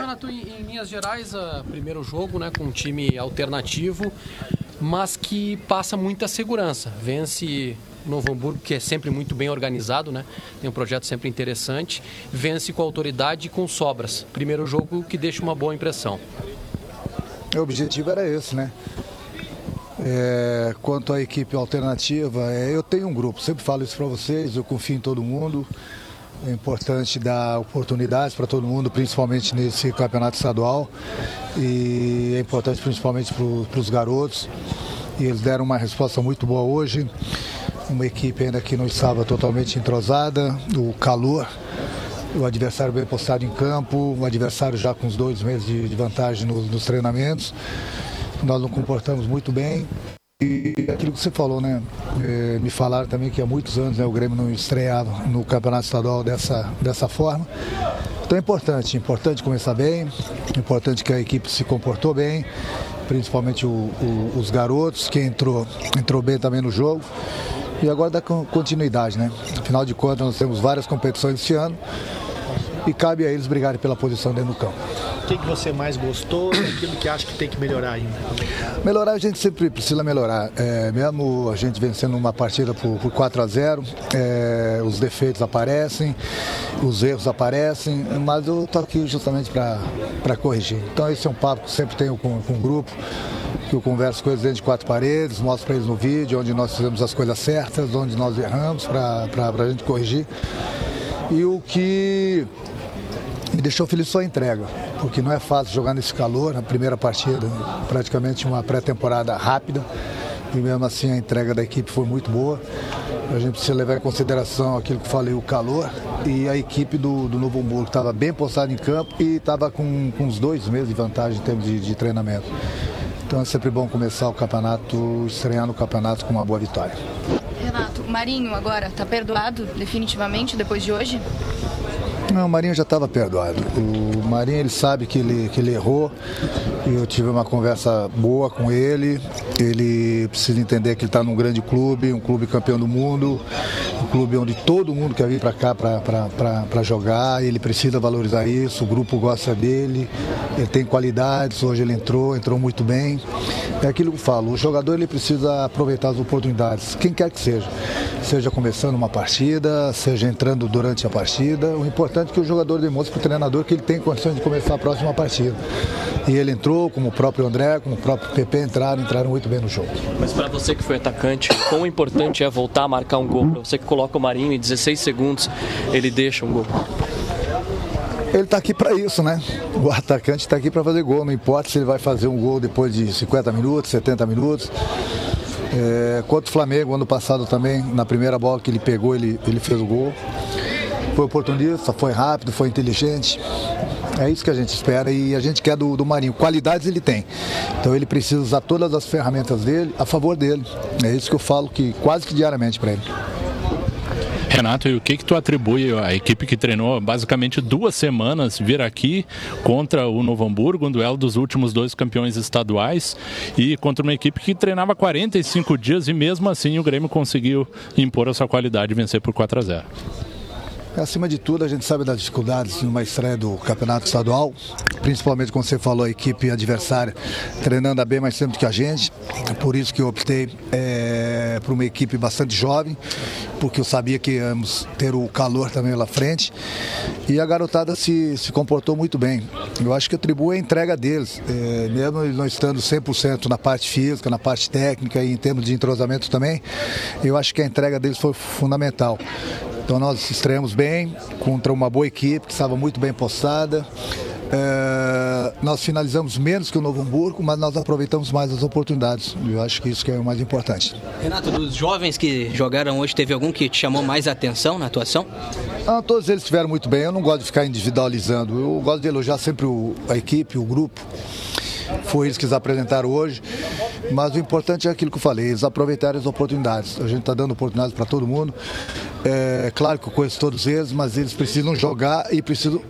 Renato, em, em linhas gerais, uh, primeiro jogo né, com um time alternativo, mas que passa muita segurança. Vence Novo Hamburgo, que é sempre muito bem organizado, né? Tem um projeto sempre interessante. Vence com autoridade e com sobras. Primeiro jogo que deixa uma boa impressão. O objetivo era esse, né? É, quanto à equipe alternativa, é, eu tenho um grupo, sempre falo isso para vocês, eu confio em todo mundo. É importante dar oportunidades para todo mundo, principalmente nesse campeonato estadual. E é importante principalmente para os garotos. E eles deram uma resposta muito boa hoje. Uma equipe ainda que não estava totalmente entrosada, o calor, o adversário bem postado em campo, o adversário já com os dois meses de, vantagem nos, nos treinamentos. Nós nos comportamos muito bem. E aquilo que você falou, né? É, me falaram também que há muitos anos né, o Grêmio não estreava no campeonato estadual dessa, dessa forma. Então é importante, importante começar bem, importante que a equipe se comportou bem, principalmente o, o, os garotos, que entrou, entrou bem também no jogo. E agora dá continuidade, né? Afinal de contas, nós temos várias competições esse ano e cabe a eles brigarem pela posição dentro do campo. O que, você mais gostou e aquilo que acha que tem que melhorar ainda? Melhorar a gente sempre precisa melhorar. É, mesmo a gente vencendo uma partida por, por 4 a 0 é, os defeitos aparecem, os erros aparecem, mas eu estou aqui justamente para corrigir. Então esse é um papo que sempre tenho com, com o grupo que eu converso com eles dentro de quatro paredes, mostro para eles no vídeo onde nós fizemos as coisas certas, onde nós erramos para a gente corrigir. E o que deixou feliz foi a entrega, porque não é fácil jogar nesse calor, na primeira partida, praticamente uma pré-temporada rápida, e mesmo assim a entrega da equipe foi muito boa. A gente precisa levar em consideração aquilo que falei, o calor, e a equipe do, do Novo Hamburgo estava bem postada em campo e estava com, com uns dois meses de vantagem em termos de, de treinamento. Então é sempre bom começar o campeonato, estrear no campeonato com uma boa vitória. Renato, Marinho agora está perdoado definitivamente depois de hoje? Não, o Marinho já estava perdoado. O Marinho ele sabe que ele, que ele errou. Eu tive uma conversa boa com ele. Ele precisa entender que ele está num grande clube, um clube campeão do mundo, um clube onde todo mundo quer vir para cá para jogar. Ele precisa valorizar isso. O grupo gosta dele. Ele tem qualidades. Hoje ele entrou, entrou muito bem. É aquilo que eu falo. O jogador ele precisa aproveitar as oportunidades, quem quer que seja. Seja começando uma partida, seja entrando durante a partida. O importante é que o jogador demonstre para o treinador que ele tem condições de começar a próxima partida. E ele entrou, como o próprio André, como o próprio PP entraram, entraram muito bem no jogo. Mas para você que foi atacante, quão importante é voltar a marcar um gol? Para você que coloca o Marinho em 16 segundos, ele deixa um gol. Ele está aqui para isso, né? O atacante está aqui para fazer gol, não importa se ele vai fazer um gol depois de 50 minutos, 70 minutos. É, contra o Flamengo, ano passado também, na primeira bola que ele pegou, ele, ele fez o gol. Foi oportunista, foi rápido, foi inteligente. É isso que a gente espera e a gente quer do, do Marinho. Qualidades ele tem. Então ele precisa usar todas as ferramentas dele a favor dele. É isso que eu falo que quase que diariamente para ele. Renato, e o que que tu atribui à equipe que treinou basicamente duas semanas vir aqui contra o Novo Hamburgo, um duelo dos últimos dois campeões estaduais e contra uma equipe que treinava 45 dias e mesmo assim o Grêmio conseguiu impor a sua qualidade e vencer por 4 a 0. Acima de tudo, a gente sabe das dificuldades numa estreia do campeonato estadual, principalmente como você falou, a equipe adversária treinando bem mais tempo que a gente. Por isso que eu optei é, por uma equipe bastante jovem, porque eu sabia que íamos ter o calor também lá frente. E a garotada se, se comportou muito bem. Eu acho que atribuo a entrega deles, é, mesmo não estando 100% na parte física, na parte técnica e em termos de entrosamento também, eu acho que a entrega deles foi fundamental. Então nós estreamos bem contra uma boa equipe que estava muito bem postada. É, nós finalizamos menos que o Novo Hamburgo, mas nós aproveitamos mais as oportunidades. Eu acho que isso que é o mais importante. Renato, dos jovens que jogaram hoje, teve algum que te chamou mais atenção na atuação? Ah, todos eles estiveram muito bem. Eu não gosto de ficar individualizando. Eu gosto de elogiar sempre o, a equipe, o grupo. Foi isso que eles apresentaram hoje. Mas o importante é aquilo que eu falei, eles aproveitarem as oportunidades. A gente está dando oportunidades para todo mundo. É claro que eu conheço todos eles, mas eles precisam jogar e precisam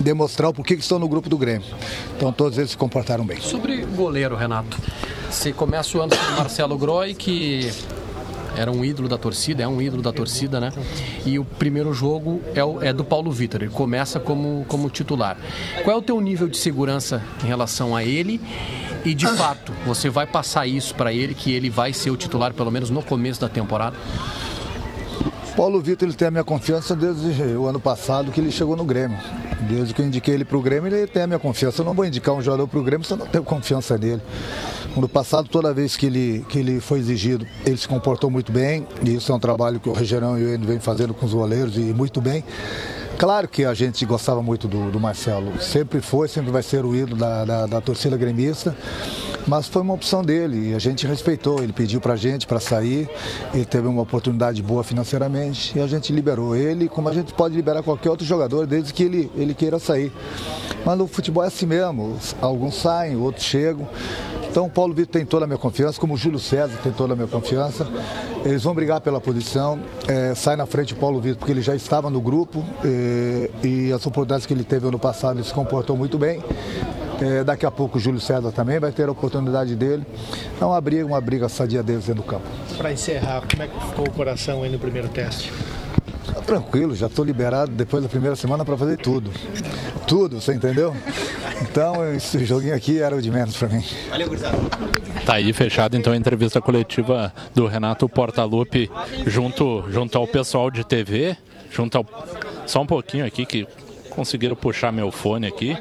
demonstrar o porquê que estão no grupo do Grêmio. Então todos eles se comportaram bem. Sobre goleiro, Renato. Você começa o ano com o Marcelo Groi, que era um ídolo da torcida, é um ídolo da torcida, né? E o primeiro jogo é, o, é do Paulo Vitor, ele começa como, como titular. Qual é o teu nível de segurança em relação a ele? E de fato, você vai passar isso para ele, que ele vai ser o titular pelo menos no começo da temporada? Paulo Vitor ele tem a minha confiança desde o ano passado que ele chegou no Grêmio. Desde que eu indiquei ele para o Grêmio, ele tem a minha confiança. Eu não vou indicar um jogador para o Grêmio se eu não tenho confiança nele. No passado, toda vez que ele, que ele foi exigido, ele se comportou muito bem. E isso é um trabalho que o Regerão e o Endo vem fazendo com os goleiros e muito bem. Claro que a gente gostava muito do, do Marcelo. Sempre foi, sempre vai ser o ídolo da, da, da torcida gremista. Mas foi uma opção dele e a gente respeitou. Ele pediu para a gente para sair, ele teve uma oportunidade boa financeiramente e a gente liberou ele, como a gente pode liberar qualquer outro jogador, desde que ele, ele queira sair. Mas no futebol é assim mesmo: alguns saem, outros chegam. Então o Paulo Vitor tem toda a minha confiança, como o Júlio César tem toda a minha confiança. Eles vão brigar pela posição. É, sai na frente o Paulo Vitor, porque ele já estava no grupo é, e as oportunidades que ele teve ano passado ele se comportou muito bem. É, daqui a pouco o Júlio César também vai ter a oportunidade dele. É uma briga, uma briga sadia deles dentro do campo. Para encerrar, como é que ficou o coração aí no primeiro teste? Tá tranquilo, já estou liberado depois da primeira semana para fazer tudo. Tudo, você entendeu? Então, esse joguinho aqui era o de menos para mim. Valeu, gurizada. Tá aí fechado então a entrevista coletiva do Renato Portaluppi junto, junto ao pessoal de TV, junto ao. Só um pouquinho aqui que conseguiram puxar meu fone aqui.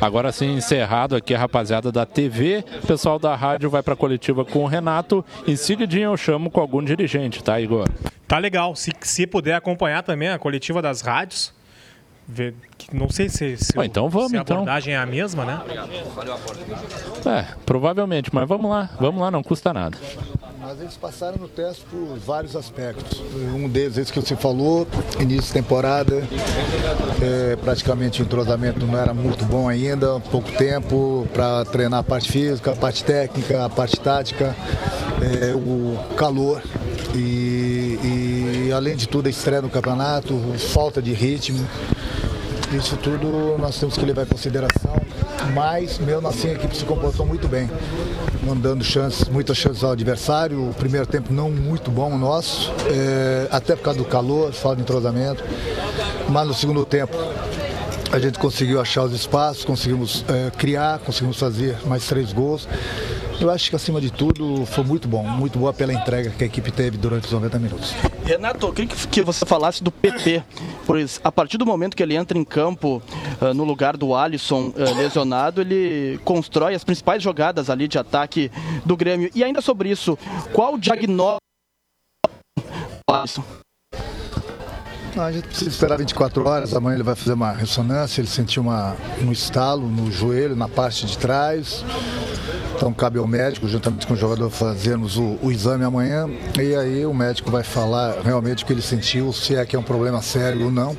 Agora sim, encerrado aqui a rapaziada da TV. O pessoal da rádio vai para a coletiva com o Renato. Em seguidinho eu chamo com algum dirigente, tá, Igor? Tá legal. Se, se puder acompanhar também a coletiva das rádios. Ver, não sei se, se, Bom, então vamos, se a então. abordagem é a mesma, né? É, provavelmente, mas vamos lá, vamos lá, não custa nada. Mas eles passaram no teste por vários aspectos. Um deles, esse que você falou, início de temporada, é, praticamente o entrosamento não era muito bom ainda, pouco tempo para treinar a parte física, a parte técnica, a parte tática, é, o calor e, e, além de tudo a estreia no campeonato, falta de ritmo. Isso tudo nós temos que levar em consideração, mas mesmo assim a equipe se comportou muito bem, mandando chances, muitas chances ao adversário. O primeiro tempo não muito bom nosso, é, até por causa do calor, falta de entrosamento. Mas no segundo tempo a gente conseguiu achar os espaços, conseguimos é, criar, conseguimos fazer mais três gols. Eu acho que, acima de tudo, foi muito bom. Muito boa pela entrega que a equipe teve durante os 90 minutos. Renato, eu queria que você falasse do PP, pois a partir do momento que ele entra em campo uh, no lugar do Alisson uh, lesionado, ele constrói as principais jogadas ali de ataque do Grêmio. E ainda sobre isso, qual o diagnóstico do Alisson? a gente precisa esperar 24 horas, amanhã ele vai fazer uma ressonância, ele sentiu uma, um estalo no joelho, na parte de trás. Então cabe ao médico, juntamente com o jogador, fazermos o, o, exame amanhã e aí o médico vai falar realmente o que ele sentiu, se é que é um problema sério ou não.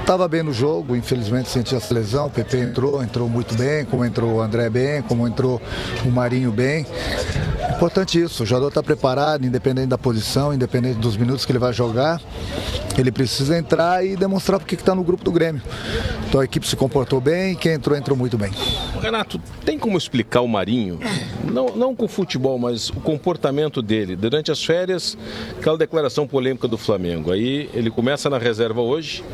Estava bem no jogo, infelizmente sentiu essa lesão. O PP entrou, entrou muito bem, como entrou o André bem, como entrou o Marinho bem. Importante isso, o jogador está preparado, independente da posição, independente dos minutos que ele vai jogar. Ele precisa entrar e demonstrar porque está no grupo do Grêmio. Então a equipe se comportou bem quem entrou, entrou muito bem. Renato, tem como explicar o Marinho, não, não com o futebol, mas o comportamento dele durante as férias, aquela declaração polêmica do Flamengo. Aí ele começa na reserva hoje,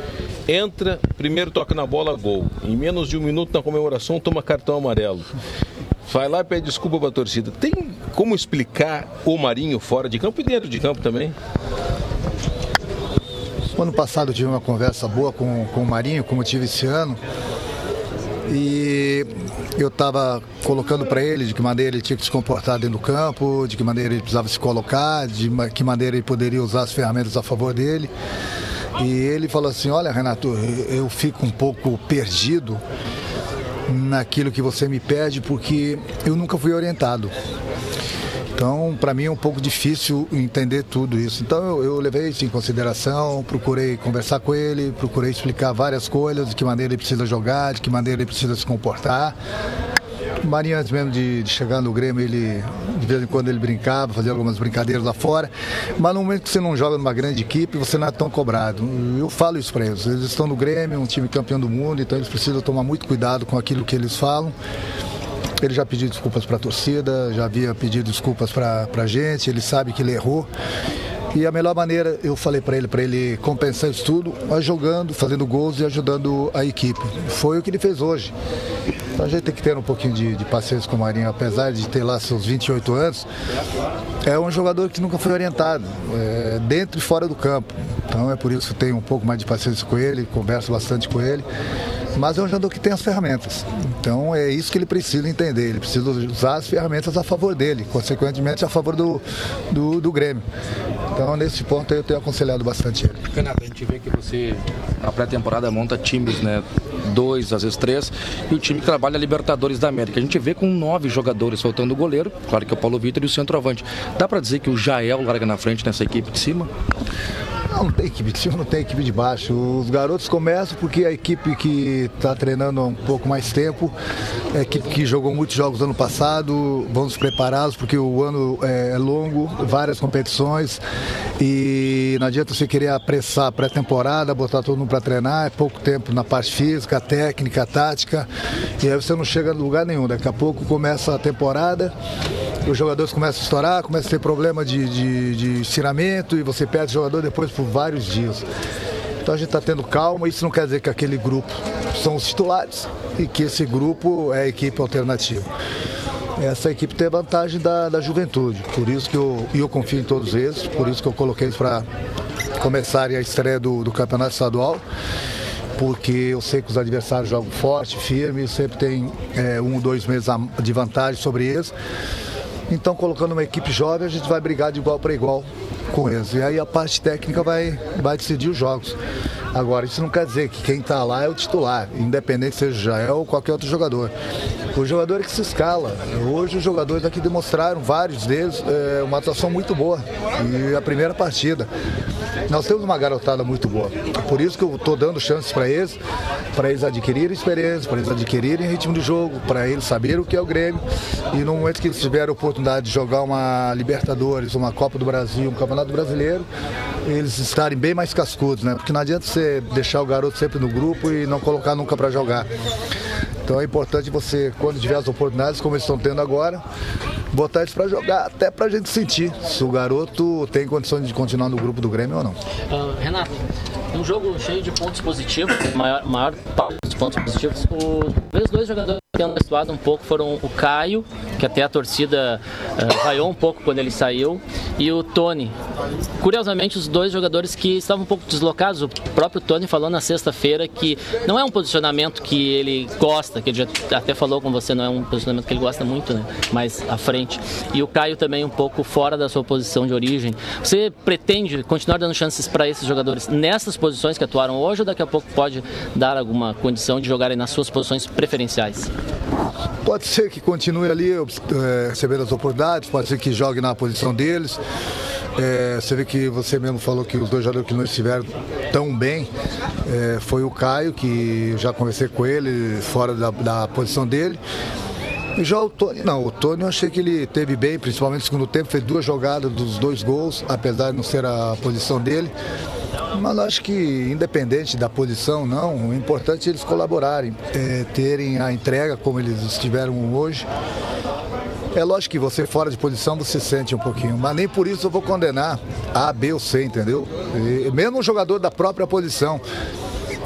entra, primeiro toca na bola, gol. Em menos de um minuto na comemoração, toma cartão amarelo. Vai lá e pede desculpa para a torcida. Tem como explicar o Marinho fora de campo e dentro de campo também? Ano passado eu tive uma conversa boa com, com o Marinho, como tive esse ano. E eu estava colocando para ele de que maneira ele tinha que se comportar dentro do campo, de que maneira ele precisava se colocar, de que maneira ele poderia usar as ferramentas a favor dele. E ele falou assim: Olha, Renato, eu fico um pouco perdido naquilo que você me pede porque eu nunca fui orientado. Então, para mim é um pouco difícil entender tudo isso. Então, eu, eu, levei isso em consideração, procurei conversar com ele, procurei explicar várias coisas, de que maneira ele precisa jogar, de que maneira ele precisa se comportar. Marinho, antes mesmo de, de, chegar no Grêmio, ele de vez em quando ele brincava, fazia algumas brincadeiras lá fora. Mas no momento que você não joga numa grande equipe, você não é tão cobrado. Eu falo isso para eles. Eles estão no Grêmio, um time campeão do mundo, então eles precisam tomar muito cuidado com aquilo que eles falam Ele já pediu desculpas para a torcida, já havia pedido desculpas para a gente, ele sabe que ele errou. E a melhor maneira, eu falei para ele, para ele compensar isso tudo, é jogando, fazendo gols e ajudando a equipe. Foi o que ele fez hoje. Então a gente tem que ter um pouquinho de, de paciência com o Marinho, apesar de ter lá seus 28 anos. É um jogador que nunca foi orientado, é, dentro e fora do campo. Então é por isso que eu tenho um pouco mais de paciência com ele, converso bastante com ele. Mas é um jogador que tem as ferramentas. Então é isso que ele precisa entender. Ele precisa usar as ferramentas a favor dele, consequentemente a favor do, do, do Grêmio. Então, nesse ponto, eu tenho aconselhado bastante ele. Renato, a gente vê que você, na pré-temporada, monta times, né? Dois, às vezes três, e o time que trabalha Libertadores da América. A gente vê com nove jogadores faltando o goleiro, claro que é o Paulo Vitor e o centroavante. Dá para dizer que o Jael larga na frente nessa equipe de cima? Não, não tem equipe de cima, não tem equipe de baixo. Os garotos começam porque a equipe que está treinando há um pouco mais tempo, a equipe que jogou muitos jogos ano passado, vamos prepará-los porque o ano é longo, várias competições e não adianta você querer apressar a pré-temporada, botar todo mundo para treinar, é pouco tempo na parte física, técnica, tática, e aí você não chega a lugar nenhum. Daqui a pouco começa a temporada os jogadores começam a estourar, começa a ter problema de, de, de estiramento e você perde o jogador depois por vários dias. Então a gente está tendo calma, isso não quer dizer que aquele grupo são os titulares e que esse grupo é a equipe alternativa. Essa equipe tem a vantagem da, da juventude, por isso que eu, eu confio em todos eles, por isso que eu coloquei para começarem a estreia do, do campeonato estadual porque eu sei que os adversários jogam forte, firme, sempre tem é, um ou dois meses de vantagem sobre eles. Então, colocando uma equipe jovem, a gente vai brigar de igual para igual com eles. E aí a parte técnica vai, vai decidir os jogos. Agora, isso não quer dizer que quem está lá é o titular, independente seja o Jael ou qualquer outro jogador. O jogador é que se escala. Hoje os jogadores aqui demonstraram, vários deles, é, uma atuação muito boa. E a primeira partida. Nós temos uma garotada muito boa. Por isso que eu estou dando chances para eles, para eles adquirirem experiência, para eles adquirirem ritmo de jogo, para eles saberem o que é o Grêmio. E no momento que eles tiverem a oportunidade de jogar uma Libertadores, uma Copa do Brasil, um Campeonato Brasileiro, eles estarem bem mais cascudos, né? Porque não adianta você deixar o garoto sempre no grupo e não colocar nunca para jogar. Então é importante você, quando tiver as oportunidades, como eles estão tendo agora, botar eles para jogar, até para a gente sentir se o garoto tem condições de continuar no grupo do Grêmio ou não. Uh, Renato, um jogo cheio de pontos positivos, maior, maior dos pontos positivos. os dois jogadores que tendo atuado um pouco foram o Caio, que até a torcida uh, vaiou um pouco quando ele saiu, e o Tony. Curiosamente, os dois jogadores que estavam um pouco deslocados, o próprio Tony falou na sexta-feira que não é um posicionamento que ele gosta, que ele já até falou com você, não é um posicionamento que ele gosta muito, né? mais à frente. E o Caio também um pouco fora da sua posição de origem. Você pretende continuar dando chances para esses jogadores nessas posições que atuaram hoje ou daqui a pouco pode dar alguma condição de jogarem nas suas posições preferenciais? Pode ser que continue ali é, recebendo as oportunidades, pode ser que jogue na posição deles. É, você vê que você mesmo falou que os dois jogadores que não estiveram tão bem é, foi o Caio, que já conversei com ele fora da, da posição dele. E já o Tony, não, o Tony eu achei que ele teve bem, principalmente no segundo tempo, fez duas jogadas dos dois gols, apesar de não ser a posição dele. Mas acho que, independente da posição, não, o importante é eles colaborarem, é, terem a entrega como eles estiveram hoje. É lógico que você fora de posição você sente um pouquinho, mas nem por isso eu vou condenar A, B ou C, entendeu? E, mesmo um jogador da própria posição.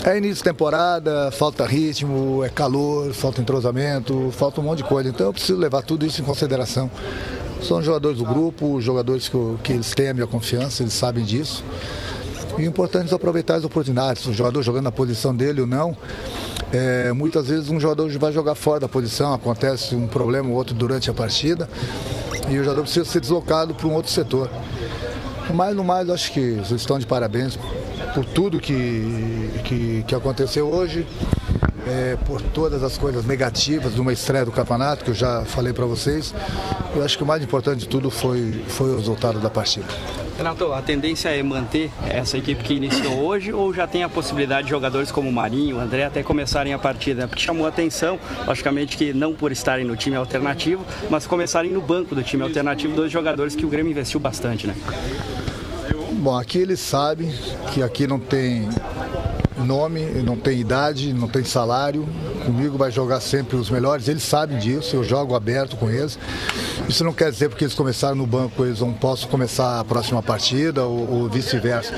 É início de temporada, falta ritmo, é calor, falta entrosamento, falta um monte de coisa. Então eu preciso levar tudo isso em consideração. São jogadores do grupo, jogadores que, que eles têm a minha confiança, eles sabem disso. E importante é aproveitar as oportunidades. O jogador jogando na posição dele ou não. É, muitas vezes um jogador vai jogar fora da posição, acontece um problema ou outro durante a partida e o jogador precisa ser deslocado para um outro setor. Mas no mais, acho que vocês estão de parabéns por tudo que, que, que aconteceu hoje, é, por todas as coisas negativas de uma estreia do campeonato, que eu já falei para vocês. Eu acho que o mais importante de tudo foi, foi o resultado da partida. Renato, a tendência é manter essa equipe que iniciou hoje ou já tem a possibilidade de jogadores como o Marinho, o André até começarem a partida? Porque chamou a atenção, logicamente que não por estarem no time alternativo, mas começarem no banco do time alternativo, dois jogadores que o Grêmio investiu bastante, né? Bom, aqui eles sabem que aqui não tem nome, não tem idade, não tem salário. Comigo vai jogar sempre os melhores, eles sabem disso, eu jogo aberto com eles. Isso não quer dizer porque eles começaram no banco, eles não possam começar a próxima partida ou, ou vice-versa.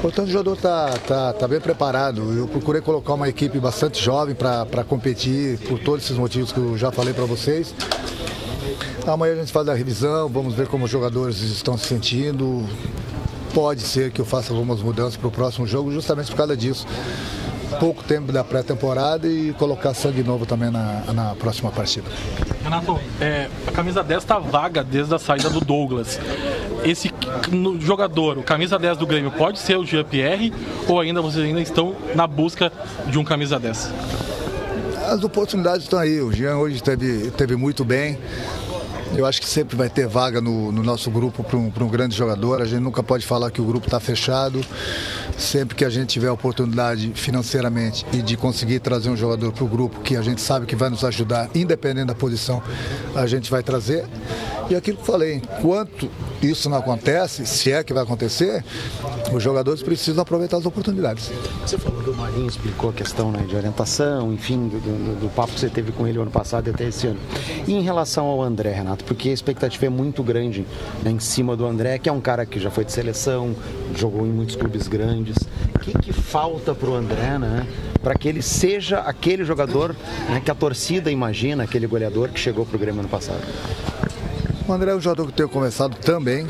Portanto, o jogador está tá, tá bem preparado. Eu procurei colocar uma equipe bastante jovem para competir por todos esses motivos que eu já falei para vocês. Amanhã a gente faz a revisão, vamos ver como os jogadores estão se sentindo. Pode ser que eu faça algumas mudanças para o próximo jogo, justamente por causa disso. Pouco tempo da pré-temporada e colocar sangue novo também na, na próxima partida. Renato, é, a camisa 10 está vaga desde a saída do Douglas. Esse no, jogador, o camisa 10 do Grêmio, pode ser o Jean-Pierre ou ainda vocês ainda estão na busca de um camisa 10? As oportunidades estão aí. O Jean hoje teve, teve muito bem. Eu acho que sempre vai ter vaga no, no nosso grupo para um, um, grande jogador. A gente nunca pode falar que o grupo está fechado. Sempre que a gente tiver a oportunidade financeiramente e de conseguir trazer um jogador para o grupo que a gente sabe que vai nos ajudar, independente da posição, a gente vai trazer. E aquilo que falei, enquanto isso não acontece, se é que vai acontecer, os jogadores precisam aproveitar as oportunidades. Você falou do Marinho, explicou a questão né, de orientação, enfim, do, do, do, papo que você teve com ele ano passado e até esse ano. E em relação ao André, Renato, porque a expectativa é muito grande né, em cima do André, que é um cara que já foi de seleção, jogou em muitos clubes grandes. O que, que falta para o André, né? Para que ele seja aquele jogador né, que a torcida imagina, aquele goleador que chegou para o Grêmio ano passado? O André é um jogador que eu tenho conversado também,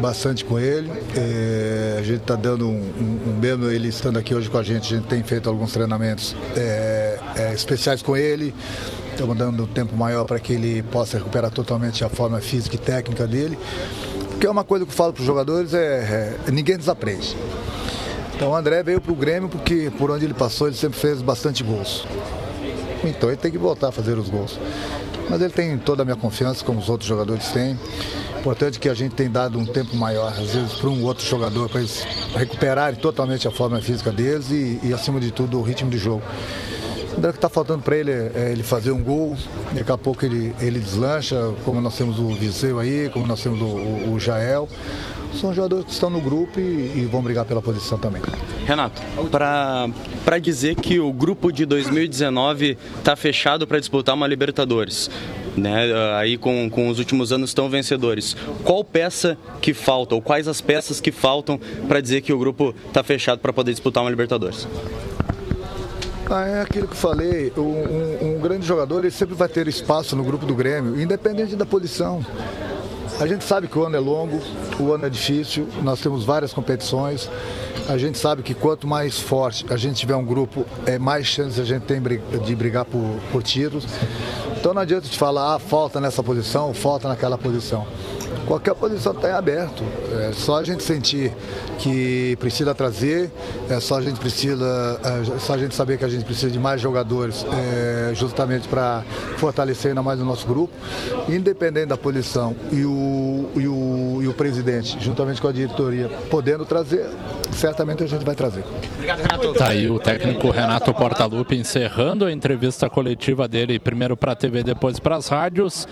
bastante com ele. É, a gente está dando um, um, um, mesmo ele estando aqui hoje com a gente, a gente tem feito alguns treinamentos é, é, especiais com ele. Estamos dando um tempo maior para que ele possa recuperar totalmente a forma física e técnica dele. Porque é uma coisa que eu falo para os jogadores, é, é, ninguém desaprende. Então o André veio para o Grêmio porque por onde ele passou ele sempre fez bastante gols. Então ele tem que voltar a fazer os gols. Mas ele tem toda a minha confiança, como os outros jogadores têm. Importante que a gente tem dado um tempo maior, às vezes, para um outro jogador, para eles recuperarem totalmente a forma física deles e, e acima de tudo, o ritmo de jogo. O que está faltando para ele é ele fazer um gol, daqui a pouco ele, ele deslancha, como nós temos o Viseu aí, como nós temos o, o, o Jael. São jogadores que estão no grupo e, e vão brigar pela posição também. Renato, para dizer que o grupo de 2019 está fechado para disputar uma Libertadores, né? Aí com, com os últimos anos tão vencedores. Qual peça que falta, ou quais as peças que faltam para dizer que o grupo está fechado para poder disputar uma Libertadores? Ah, é aquilo que falei, um, um, um grande jogador ele sempre vai ter espaço no grupo do Grêmio, independente da posição. A gente sabe que o ano é longo, o ano é difícil, nós temos várias competições. A gente sabe que quanto mais forte a gente tiver um grupo, é mais chance a gente tem de brigar por, por tiros. Então não adianta te falar, ah, falta nessa posição, falta naquela posição qualquer posição está em aberto. É só a gente sentir que precisa trazer, é só a gente precisa, é só a gente saber que a gente precisa de mais jogadores é, justamente para fortalecer ainda mais o nosso grupo, independente da posição e o, e o, o presidente, juntamente com a diretoria, podendo trazer, certamente a gente vai trazer. Obrigado, Renato. Tá aí o técnico Renato Portaluppi encerrando a entrevista coletiva dele, primeiro para a TV, depois para as rádios.